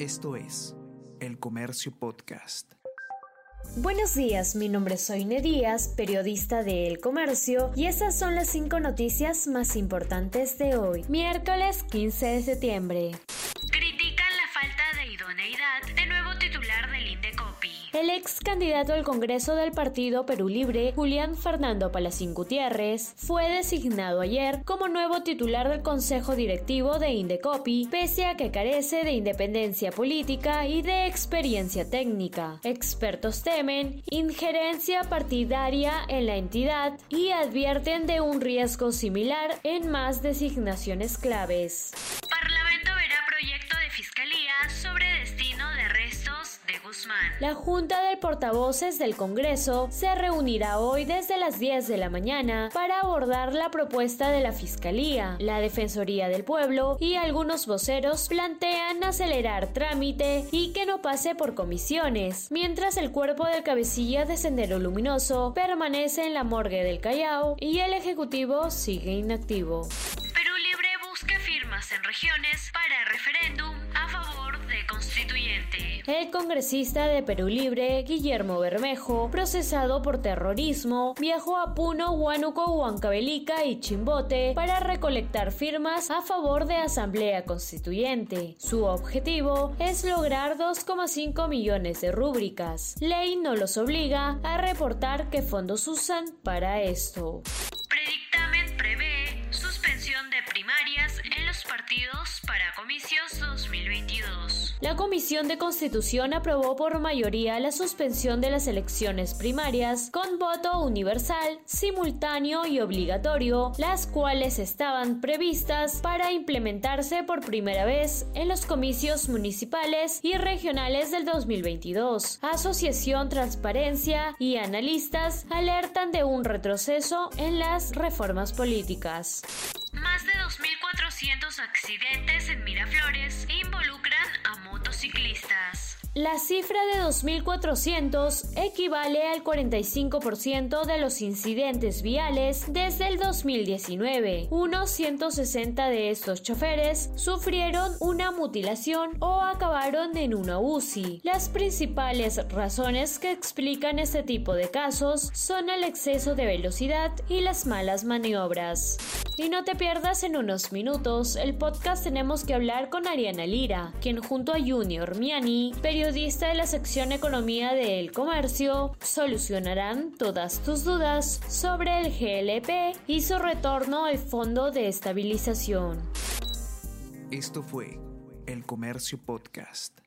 Esto es El Comercio Podcast. Buenos días, mi nombre es Soine Díaz, periodista de El Comercio, y estas son las cinco noticias más importantes de hoy, miércoles 15 de septiembre. Critican la falta de idoneidad del nuevo titular del Indecopi. El ex candidato al Congreso del Partido Perú Libre, Julián Fernando Palacín Gutiérrez, fue designado ayer como nuevo titular del Consejo Directivo de Indecopi, pese a que carece de independencia política y de experiencia técnica. Expertos temen injerencia partidaria en la entidad y advierten de un riesgo similar en más designaciones claves. Guzmán. La Junta de Portavoces del Congreso se reunirá hoy desde las 10 de la mañana para abordar la propuesta de la Fiscalía. La Defensoría del Pueblo y algunos voceros plantean acelerar trámite y que no pase por comisiones, mientras el cuerpo del cabecilla de Sendero Luminoso permanece en la morgue del Callao y el Ejecutivo sigue inactivo. Perú Libre busca firmas en regiones para referéndum El congresista de Perú Libre, Guillermo Bermejo, procesado por terrorismo, viajó a Puno, Huánuco, Huancavelica y Chimbote para recolectar firmas a favor de Asamblea Constituyente. Su objetivo es lograr 2,5 millones de rúbricas. Ley no los obliga a reportar qué fondos usan para esto. Predictamen prevé suspensión de primarias en los partidos para comicios 2022. La Comisión de Constitución aprobó por mayoría la suspensión de las elecciones primarias con voto universal, simultáneo y obligatorio, las cuales estaban previstas para implementarse por primera vez en los comicios municipales y regionales del 2022. Asociación Transparencia y analistas alertan de un retroceso en las reformas políticas. Más de 2.400 accidentes en Miraflores involucran a motociclistas. La cifra de 2.400 equivale al 45% de los incidentes viales desde el 2019. Unos 160 de estos choferes sufrieron una mutilación o acabaron en una UCI. Las principales razones que explican este tipo de casos son el exceso de velocidad y las malas maniobras. Y no te pierdas en unos minutos el podcast Tenemos que hablar con Ariana Lira, quien junto a Junior Miani, periodista de la sección Economía de El Comercio, solucionarán todas tus dudas sobre el GLP y su retorno al Fondo de Estabilización. Esto fue El Comercio Podcast.